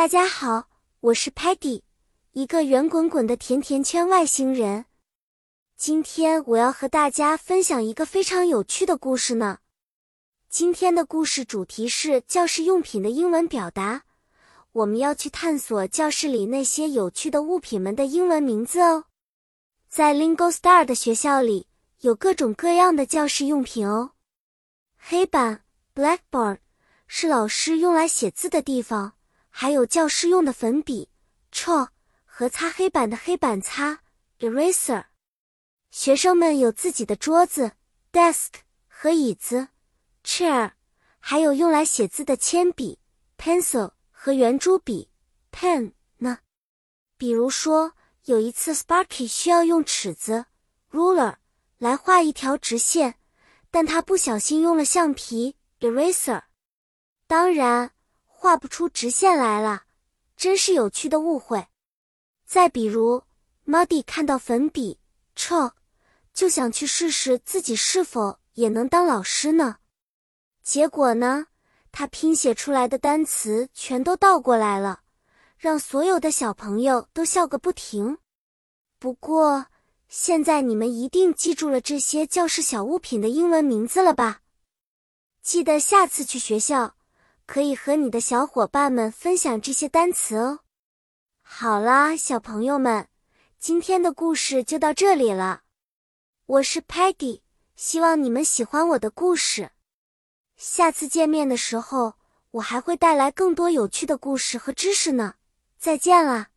大家好，我是 Patty，一个圆滚滚的甜甜圈外星人。今天我要和大家分享一个非常有趣的故事呢。今天的故事主题是教室用品的英文表达，我们要去探索教室里那些有趣的物品们的英文名字哦。在 Lingo Star 的学校里，有各种各样的教室用品哦。黑板 （Blackboard） 是老师用来写字的地方。还有教师用的粉笔 chalk 和擦黑板的黑板擦 eraser。学生们有自己的桌子 desk 和椅子 chair，还有用来写字的铅笔 pencil 和圆珠笔 pen 呢。比如说，有一次 Sparky 需要用尺子 ruler 来画一条直线，但他不小心用了橡皮 eraser。当然。画不出直线来了，真是有趣的误会。再比如，Muddy 看到粉笔 chalk，就想去试试自己是否也能当老师呢。结果呢，他拼写出来的单词全都倒过来了，让所有的小朋友都笑个不停。不过，现在你们一定记住了这些教室小物品的英文名字了吧？记得下次去学校。可以和你的小伙伴们分享这些单词哦。好啦，小朋友们，今天的故事就到这里了。我是 Peggy，希望你们喜欢我的故事。下次见面的时候，我还会带来更多有趣的故事和知识呢。再见了。